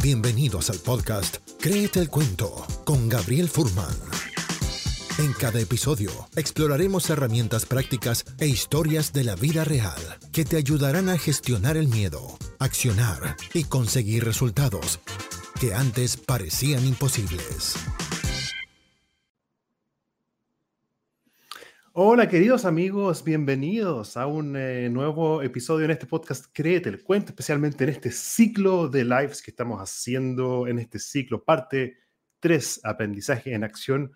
Bienvenidos al podcast Créete el Cuento con Gabriel Furman. En cada episodio exploraremos herramientas prácticas e historias de la vida real que te ayudarán a gestionar el miedo, accionar y conseguir resultados que antes parecían imposibles. Hola queridos amigos, bienvenidos a un eh, nuevo episodio en este podcast Créete el Cuento, especialmente en este ciclo de lives que estamos haciendo en este ciclo, parte 3, aprendizaje en acción,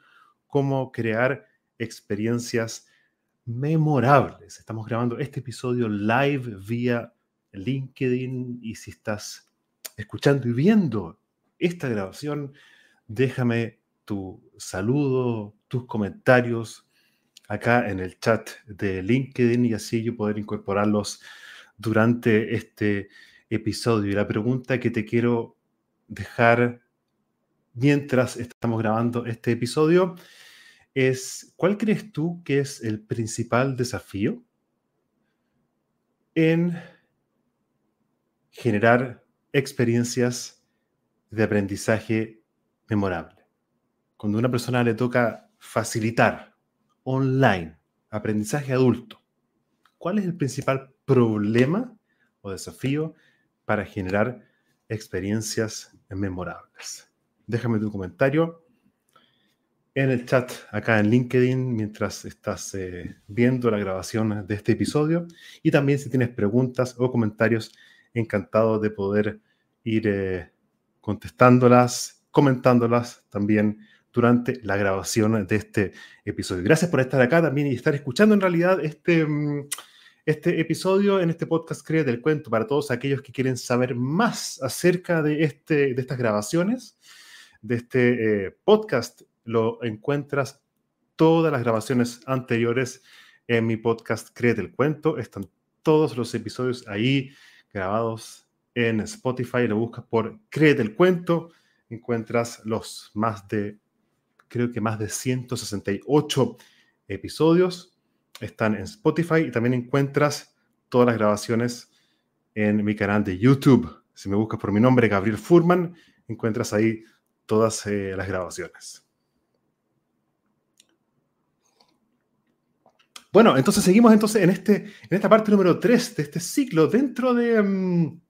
cómo crear experiencias memorables. Estamos grabando este episodio live vía LinkedIn y si estás escuchando y viendo esta grabación, déjame tu saludo, tus comentarios acá en el chat de LinkedIn y así yo poder incorporarlos durante este episodio. Y la pregunta que te quiero dejar mientras estamos grabando este episodio es, ¿cuál crees tú que es el principal desafío en generar experiencias de aprendizaje memorable? Cuando a una persona le toca facilitar online, aprendizaje adulto. ¿Cuál es el principal problema o desafío para generar experiencias memorables? Déjame tu comentario en el chat acá en LinkedIn mientras estás eh, viendo la grabación de este episodio. Y también si tienes preguntas o comentarios, encantado de poder ir eh, contestándolas, comentándolas también durante la grabación de este episodio. Gracias por estar acá también y estar escuchando en realidad este, mm, este episodio en este podcast Crea del Cuento para todos aquellos que quieren saber más acerca de, este, de estas grabaciones, de este eh, podcast. Lo encuentras todas las grabaciones anteriores en mi podcast Crea del Cuento. Están todos los episodios ahí grabados en Spotify. Lo buscas por Crea del Cuento. Encuentras los más de creo que más de 168 episodios. Están en Spotify y también encuentras todas las grabaciones en mi canal de YouTube. Si me buscas por mi nombre, Gabriel Furman, encuentras ahí todas eh, las grabaciones. Bueno, entonces seguimos entonces en, este, en esta parte número 3 de este ciclo dentro de, mm,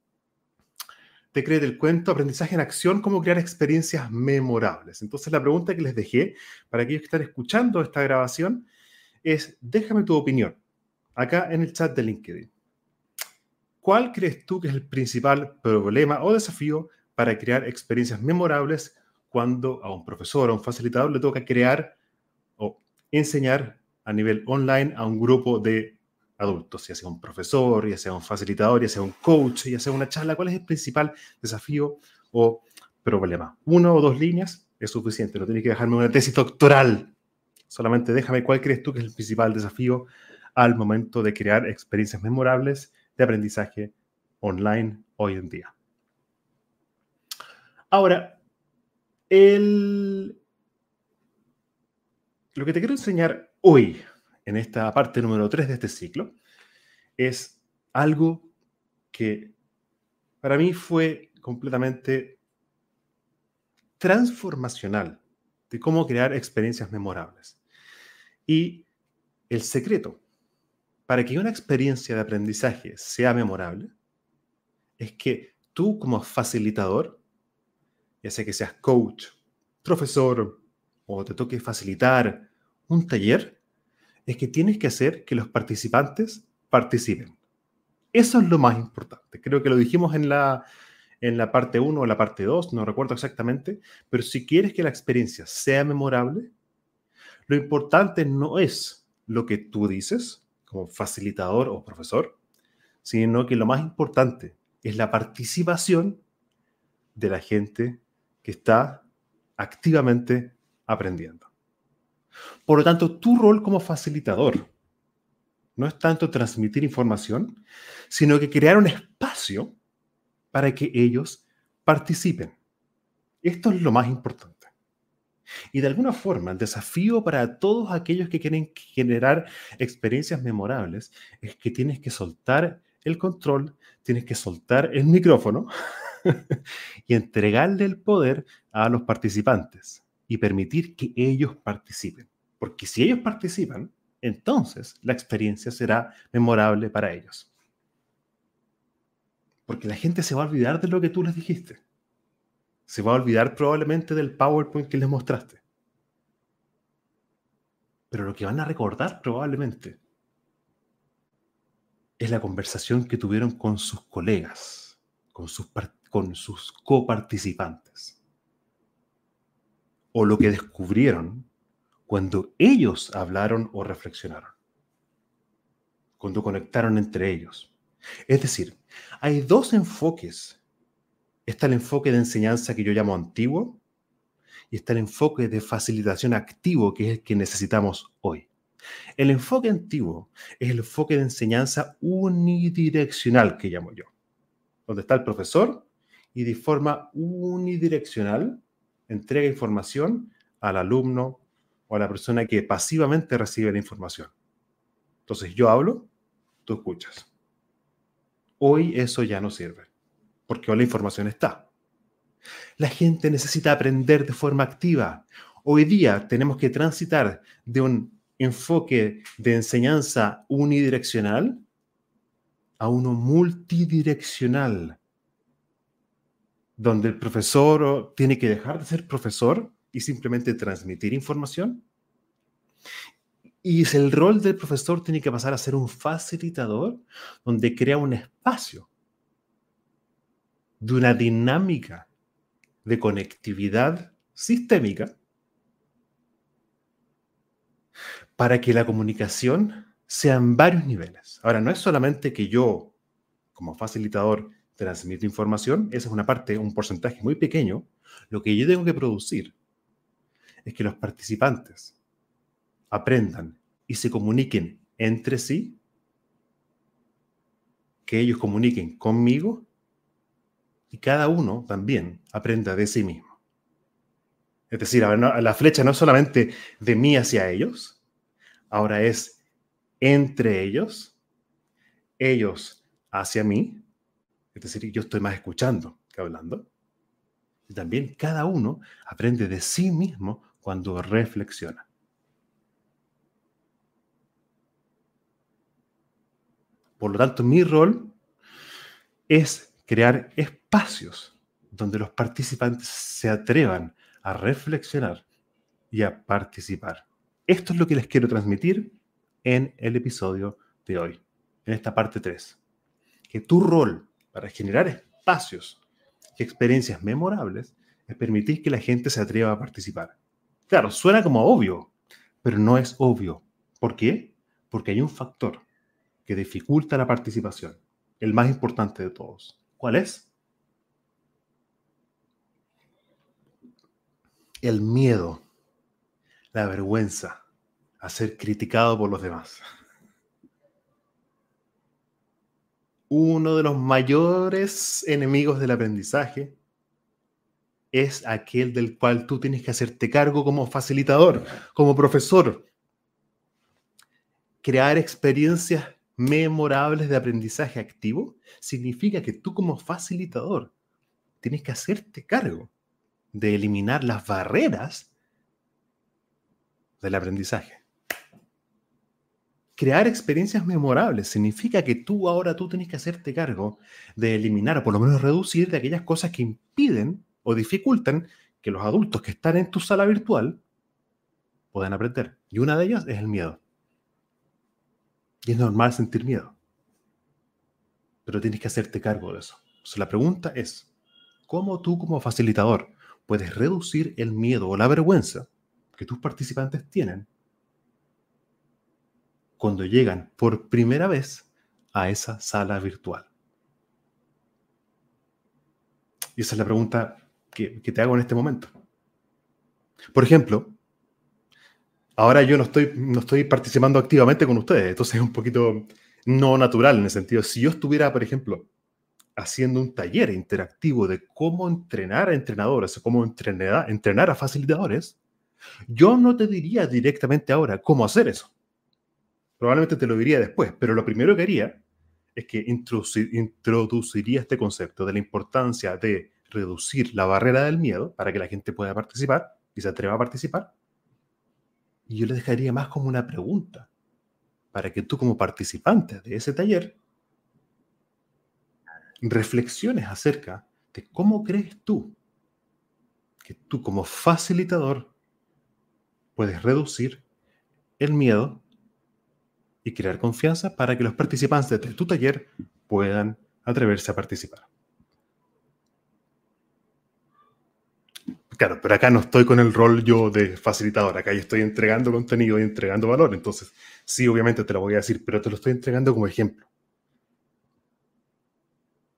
te cree del cuento Aprendizaje en Acción, cómo crear experiencias memorables. Entonces la pregunta que les dejé para aquellos que están escuchando esta grabación es, déjame tu opinión acá en el chat de LinkedIn. ¿Cuál crees tú que es el principal problema o desafío para crear experiencias memorables cuando a un profesor o a un facilitador le toca crear o enseñar a nivel online a un grupo de adultos, ya sea un profesor, ya sea un facilitador, ya sea un coach, ya sea una charla, ¿cuál es el principal desafío o problema? Uno o dos líneas es suficiente, no tienes que dejarme una tesis doctoral. Solamente déjame cuál crees tú que es el principal desafío al momento de crear experiencias memorables de aprendizaje online hoy en día. Ahora, el... lo que te quiero enseñar hoy en esta parte número 3 de este ciclo es algo que para mí fue completamente transformacional de cómo crear experiencias memorables. Y el secreto para que una experiencia de aprendizaje sea memorable es que tú como facilitador, ya sea que seas coach, profesor o te toque facilitar un taller, es que tienes que hacer que los participantes participen. Eso es lo más importante. Creo que lo dijimos en la, en la parte 1 o la parte 2, no recuerdo exactamente, pero si quieres que la experiencia sea memorable, lo importante no es lo que tú dices como facilitador o profesor, sino que lo más importante es la participación de la gente que está activamente aprendiendo. Por lo tanto, tu rol como facilitador no es tanto transmitir información, sino que crear un espacio para que ellos participen. Esto es lo más importante. Y de alguna forma, el desafío para todos aquellos que quieren generar experiencias memorables es que tienes que soltar el control, tienes que soltar el micrófono y entregarle el poder a los participantes y permitir que ellos participen. Porque si ellos participan, entonces la experiencia será memorable para ellos. Porque la gente se va a olvidar de lo que tú les dijiste. Se va a olvidar probablemente del PowerPoint que les mostraste. Pero lo que van a recordar probablemente es la conversación que tuvieron con sus colegas, con sus, con sus coparticipantes. O lo que descubrieron cuando ellos hablaron o reflexionaron. Cuando conectaron entre ellos. Es decir, hay dos enfoques. Está el enfoque de enseñanza que yo llamo antiguo y está el enfoque de facilitación activo que es el que necesitamos hoy. El enfoque antiguo es el enfoque de enseñanza unidireccional que llamo yo, donde está el profesor y de forma unidireccional entrega información al alumno o a la persona que pasivamente recibe la información. Entonces yo hablo, tú escuchas. Hoy eso ya no sirve, porque hoy la información está. La gente necesita aprender de forma activa. Hoy día tenemos que transitar de un enfoque de enseñanza unidireccional a uno multidireccional, donde el profesor tiene que dejar de ser profesor y simplemente transmitir información. Y el rol del profesor tiene que pasar a ser un facilitador donde crea un espacio de una dinámica de conectividad sistémica para que la comunicación sea en varios niveles. Ahora, no es solamente que yo, como facilitador, transmito información, esa es una parte, un porcentaje muy pequeño. Lo que yo tengo que producir es que los participantes aprendan y se comuniquen entre sí, que ellos comuniquen conmigo y cada uno también aprenda de sí mismo. Es decir, la flecha no es solamente de mí hacia ellos, ahora es entre ellos, ellos hacia mí, es decir, yo estoy más escuchando que hablando. Y también cada uno aprende de sí mismo cuando reflexiona. Por lo tanto, mi rol es crear espacios donde los participantes se atrevan a reflexionar y a participar. Esto es lo que les quiero transmitir en el episodio de hoy, en esta parte 3. Que tu rol para generar espacios y experiencias memorables es permitir que la gente se atreva a participar. Claro, suena como obvio, pero no es obvio. ¿Por qué? Porque hay un factor que dificulta la participación, el más importante de todos. ¿Cuál es? El miedo, la vergüenza a ser criticado por los demás. Uno de los mayores enemigos del aprendizaje es aquel del cual tú tienes que hacerte cargo como facilitador, como profesor. Crear experiencias memorables de aprendizaje activo significa que tú como facilitador tienes que hacerte cargo de eliminar las barreras del aprendizaje. Crear experiencias memorables significa que tú ahora tú tienes que hacerte cargo de eliminar o por lo menos reducir aquellas cosas que impiden o dificultan que los adultos que están en tu sala virtual puedan aprender. Y una de ellas es el miedo. Y es normal sentir miedo. Pero tienes que hacerte cargo de eso. La pregunta es, ¿cómo tú como facilitador puedes reducir el miedo o la vergüenza que tus participantes tienen cuando llegan por primera vez a esa sala virtual? Y esa es la pregunta que, te hago en este momento. Por ejemplo, ahora yo no estoy, no estoy participando activamente con ustedes, entonces es un poquito no natural en el sentido, si yo estuviera, por ejemplo, haciendo un taller interactivo de cómo entrenar a entrenadores o cómo entrenar, entrenar a facilitadores, yo no te diría directamente ahora cómo hacer eso. Probablemente te lo diría después, pero lo primero que haría es que introduciría este concepto de la importancia de reducir la barrera del miedo para que la gente pueda participar y se atreva a participar. Y yo le dejaría más como una pregunta para que tú como participante de ese taller reflexiones acerca de cómo crees tú que tú como facilitador puedes reducir el miedo y crear confianza para que los participantes de tu taller puedan atreverse a participar. Claro, pero acá no estoy con el rol yo de facilitador, acá yo estoy entregando contenido y entregando valor, entonces sí, obviamente te lo voy a decir, pero te lo estoy entregando como ejemplo.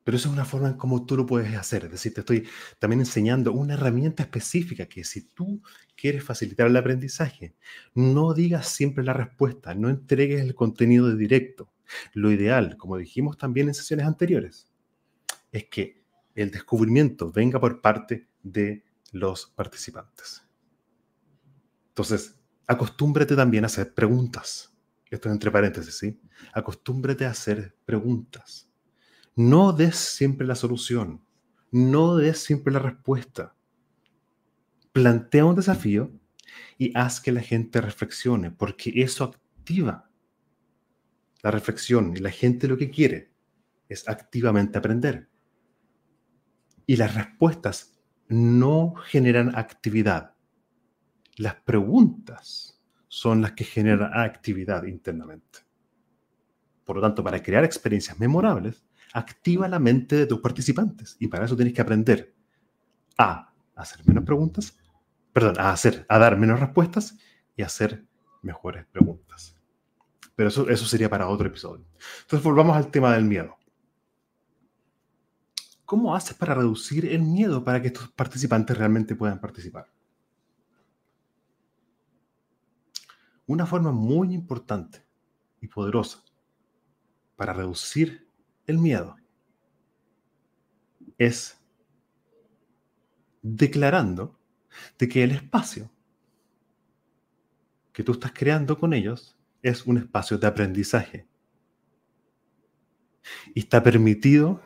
Pero eso es una forma en cómo tú lo puedes hacer. Es decir, te estoy también enseñando una herramienta específica que si tú quieres facilitar el aprendizaje, no digas siempre la respuesta, no entregues el contenido de directo. Lo ideal, como dijimos también en sesiones anteriores, es que el descubrimiento venga por parte de los participantes. Entonces, acostúmbrate también a hacer preguntas. Esto es entre paréntesis, ¿sí? Acostúmbrate a hacer preguntas no des siempre la solución, no des siempre la respuesta. Plantea un desafío y haz que la gente reflexione, porque eso activa la reflexión y la gente lo que quiere es activamente aprender. Y las respuestas no generan actividad. Las preguntas son las que generan actividad internamente. Por lo tanto, para crear experiencias memorables, activa la mente de tus participantes. Y para eso tienes que aprender a hacer menos preguntas, perdón, a hacer, a dar menos respuestas y hacer mejores preguntas. Pero eso, eso sería para otro episodio. Entonces volvamos al tema del miedo. ¿Cómo haces para reducir el miedo para que estos participantes realmente puedan participar? Una forma muy importante y poderosa para reducir el miedo es declarando de que el espacio que tú estás creando con ellos es un espacio de aprendizaje. Y está permitido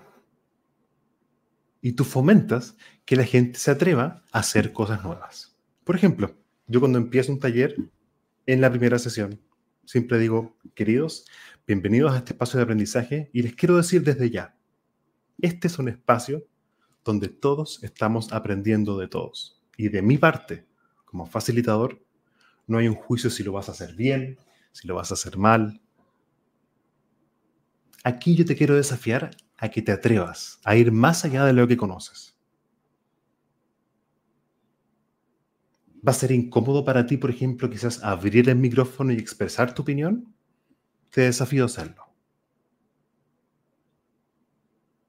y tú fomentas que la gente se atreva a hacer cosas nuevas. Por ejemplo, yo cuando empiezo un taller, en la primera sesión, siempre digo, queridos, bienvenidos a este espacio de aprendizaje y les quiero decir desde ya, este es un espacio donde todos estamos aprendiendo de todos. Y de mi parte, como facilitador, no hay un juicio si lo vas a hacer bien, si lo vas a hacer mal. Aquí yo te quiero desafiar a que te atrevas a ir más allá de lo que conoces. ¿Va a ser incómodo para ti, por ejemplo, quizás abrir el micrófono y expresar tu opinión? Te desafío a hacerlo.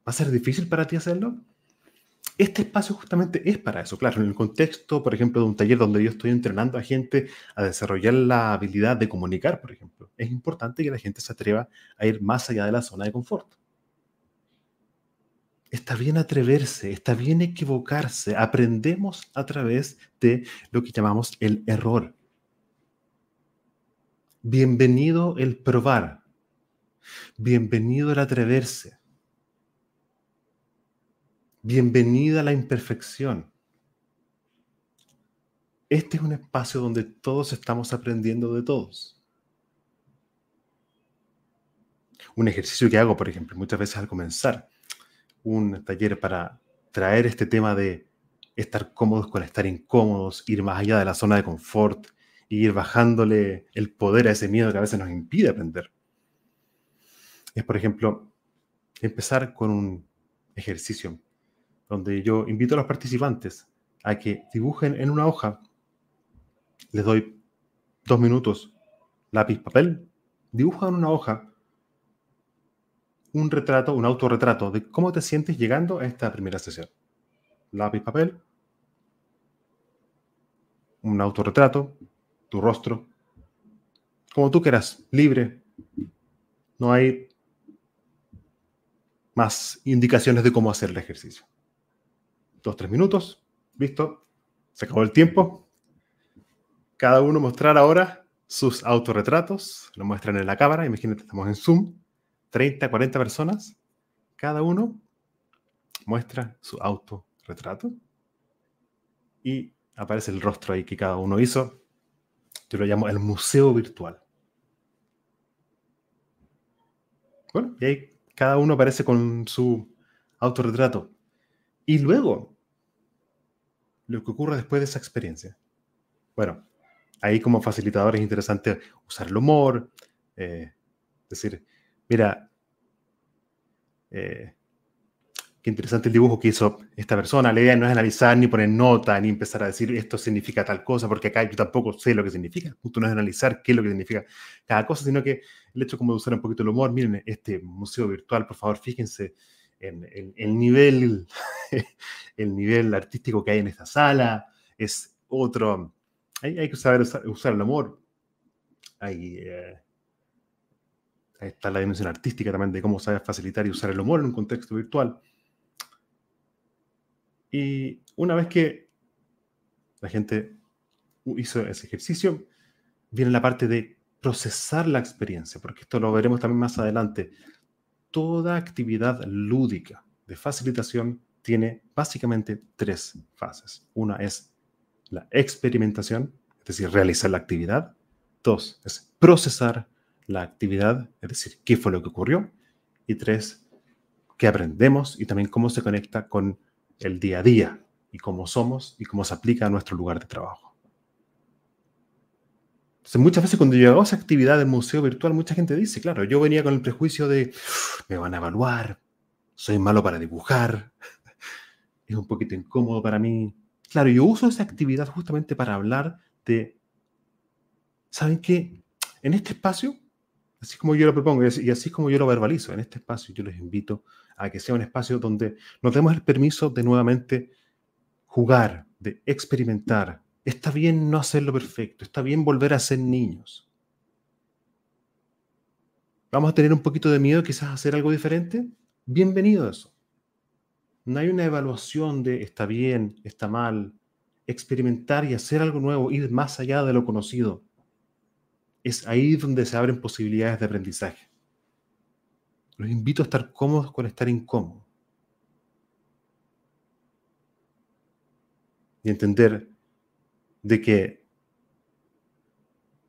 ¿Va a ser difícil para ti hacerlo? Este espacio justamente es para eso. Claro, en el contexto, por ejemplo, de un taller donde yo estoy entrenando a gente a desarrollar la habilidad de comunicar, por ejemplo, es importante que la gente se atreva a ir más allá de la zona de confort. Está bien atreverse, está bien equivocarse. Aprendemos a través de lo que llamamos el error. Bienvenido el probar. Bienvenido el atreverse. Bienvenida la imperfección. Este es un espacio donde todos estamos aprendiendo de todos. Un ejercicio que hago, por ejemplo, muchas veces al comenzar un taller para traer este tema de estar cómodos con estar incómodos, ir más allá de la zona de confort y ir bajándole el poder a ese miedo que a veces nos impide aprender. Es, por ejemplo, empezar con un ejercicio donde yo invito a los participantes a que dibujen en una hoja. Les doy dos minutos, lápiz, papel, dibujan una hoja un retrato, un autorretrato de cómo te sientes llegando a esta primera sesión. Lápiz, papel, un autorretrato, tu rostro, como tú quieras, libre. No hay más indicaciones de cómo hacer el ejercicio. Dos, tres minutos, listo, se acabó el tiempo. Cada uno mostrar ahora sus autorretratos, lo muestran en la cámara, imagínate, estamos en Zoom 30, 40 personas, cada uno muestra su autorretrato y aparece el rostro ahí que cada uno hizo. Yo lo llamo el museo virtual. Bueno, y ahí cada uno aparece con su autorretrato. Y luego, lo que ocurre después de esa experiencia. Bueno, ahí como facilitador es interesante usar el humor, eh, decir, mira, eh, qué interesante el dibujo que hizo esta persona. La idea no es analizar ni poner nota, ni empezar a decir esto significa tal cosa, porque acá yo tampoco sé lo que significa. Punto no es analizar qué es lo que significa cada cosa, sino que el hecho como de usar un poquito el humor. Miren, este museo virtual, por favor, fíjense en, el nivel, el nivel artístico que hay en esta sala. Es otro. Hay, hay que saber usar, el humor. Hay, eh, ahí está la dimensión artística también de cómo saber facilitar y usar el humor en un contexto virtual. Y una vez que la gente hizo ese ejercicio, viene la parte de procesar la experiencia, porque esto lo veremos también más adelante. Toda actividad lúdica de facilitación tiene básicamente tres fases. Una es la experimentación, es decir, realizar la actividad. Dos, es procesar la actividad, es decir, qué fue lo que ocurrió. Y tres, qué aprendemos y también cómo se conecta con el día a día y cómo somos y cómo se aplica a nuestro lugar de trabajo. Entonces, muchas veces cuando llegamos a esa actividad de museo virtual, mucha gente dice, claro, yo venía con el prejuicio de, me van a evaluar, soy malo para dibujar, es un poquito incómodo para mí. Claro, yo uso esa actividad justamente para hablar de, ¿saben qué? En este espacio, así como yo lo propongo y así como yo lo verbalizo, en este espacio yo les invito a que sea un espacio donde nos demos el permiso de nuevamente jugar, de experimentar. Está bien no hacerlo perfecto, está bien volver a ser niños. Vamos a tener un poquito de miedo quizás a hacer algo diferente. Bienvenido a eso. No hay una evaluación de está bien, está mal. Experimentar y hacer algo nuevo, ir más allá de lo conocido. Es ahí donde se abren posibilidades de aprendizaje. Los invito a estar cómodos con estar incómodos. Y entender de que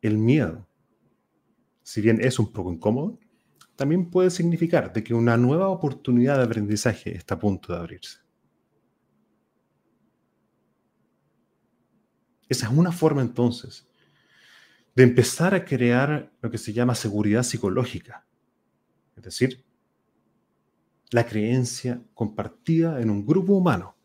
el miedo, si bien es un poco incómodo, también puede significar de que una nueva oportunidad de aprendizaje está a punto de abrirse. Esa es una forma entonces de empezar a crear lo que se llama seguridad psicológica. Es decir, la creencia compartida en un grupo humano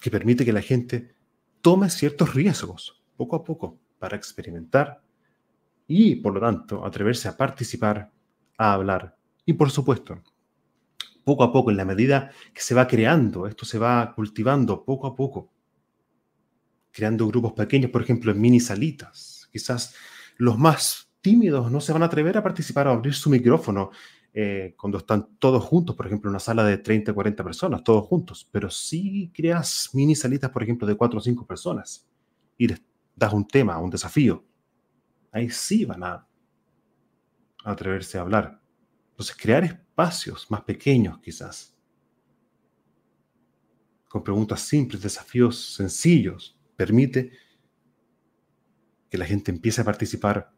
que permite que la gente tome ciertos riesgos poco a poco para experimentar y, por lo tanto, atreverse a participar, a hablar y, por supuesto, poco a poco, en la medida que se va creando, esto se va cultivando poco a poco, creando grupos pequeños, por ejemplo, en mini salitas, quizás los más tímidos no se van a atrever a participar o abrir su micrófono eh, cuando están todos juntos, por ejemplo, en una sala de 30, 40 personas, todos juntos. Pero si creas mini salitas, por ejemplo, de 4 o 5 personas y les das un tema, un desafío, ahí sí van a atreverse a hablar. Entonces, crear espacios más pequeños quizás, con preguntas simples, desafíos sencillos, permite que la gente empiece a participar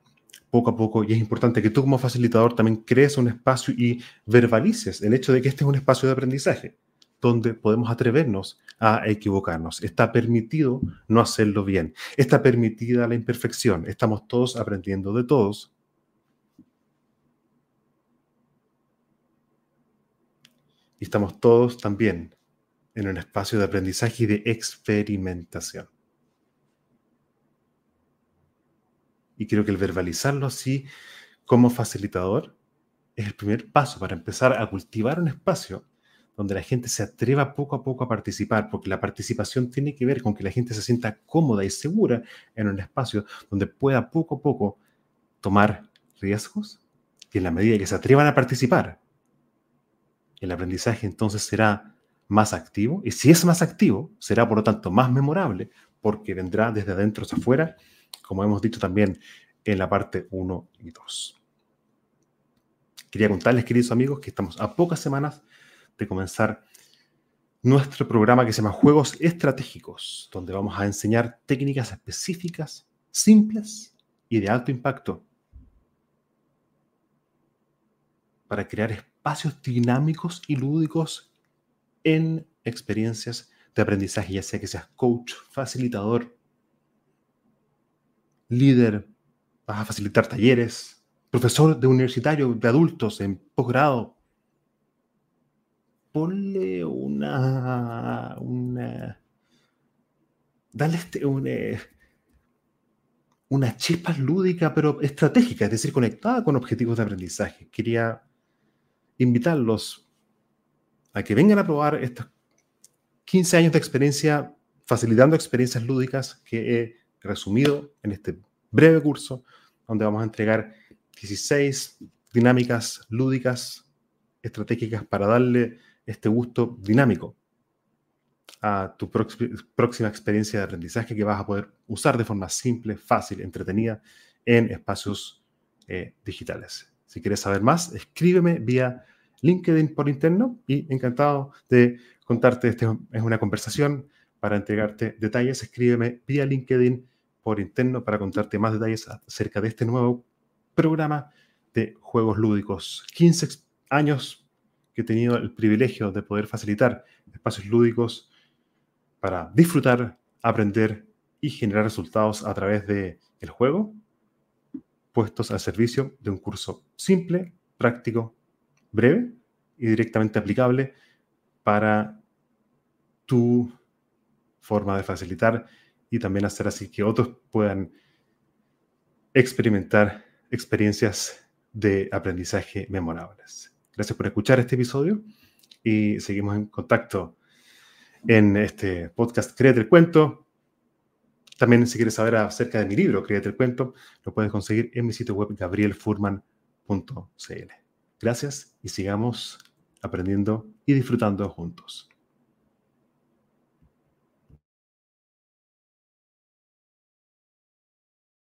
poco a poco y es importante que tú como facilitador también crees un espacio y verbalices el hecho de que este es un espacio de aprendizaje donde podemos atrevernos a equivocarnos. Está permitido no hacerlo bien. Está permitida la imperfección. Estamos todos aprendiendo de todos. Y estamos todos también en un espacio de aprendizaje y de experimentación. Y creo que el verbalizarlo así como facilitador es el primer paso para empezar a cultivar un espacio donde la gente se atreva poco a poco a participar, porque la participación tiene que ver con que la gente se sienta cómoda y segura en un espacio donde pueda poco a poco tomar riesgos y en la medida que se atrevan a participar, el aprendizaje entonces será más activo y si es más activo, será por lo tanto más memorable porque vendrá desde adentro hacia afuera como hemos dicho también en la parte 1 y 2. Quería contarles, queridos amigos, que estamos a pocas semanas de comenzar nuestro programa que se llama Juegos Estratégicos, donde vamos a enseñar técnicas específicas, simples y de alto impacto para crear espacios dinámicos y lúdicos en experiencias de aprendizaje, ya sea que seas coach, facilitador, líder, vas a facilitar talleres, profesor de universitario, de adultos en posgrado, ponle una, una dale este, una, una chispa lúdica, pero estratégica, es decir, conectada con objetivos de aprendizaje. Quería invitarlos a que vengan a probar estos 15 años de experiencia facilitando experiencias lúdicas que he resumido en este breve curso, donde vamos a entregar 16 dinámicas lúdicas estratégicas para darle este gusto dinámico a tu próxima experiencia de aprendizaje que vas a poder usar de forma simple, fácil, entretenida en espacios eh, digitales. Si quieres saber más, escríbeme vía LinkedIn por interno y encantado de contarte. Esta es una conversación para entregarte detalles. Escríbeme vía LinkedIn por interno para contarte más detalles acerca de este nuevo programa de juegos lúdicos. 15 años que he tenido el privilegio de poder facilitar espacios lúdicos para disfrutar, aprender y generar resultados a través del el juego, puestos al servicio de un curso simple, práctico, breve y directamente aplicable para tu forma de facilitar y también hacer así que otros puedan experimentar experiencias de aprendizaje memorables. Gracias por escuchar este episodio y seguimos en contacto en este podcast Créete el Cuento. También si quieres saber acerca de mi libro, Créete el Cuento, lo puedes conseguir en mi sitio web gabrielfurman.cl. Gracias y sigamos aprendiendo y disfrutando juntos.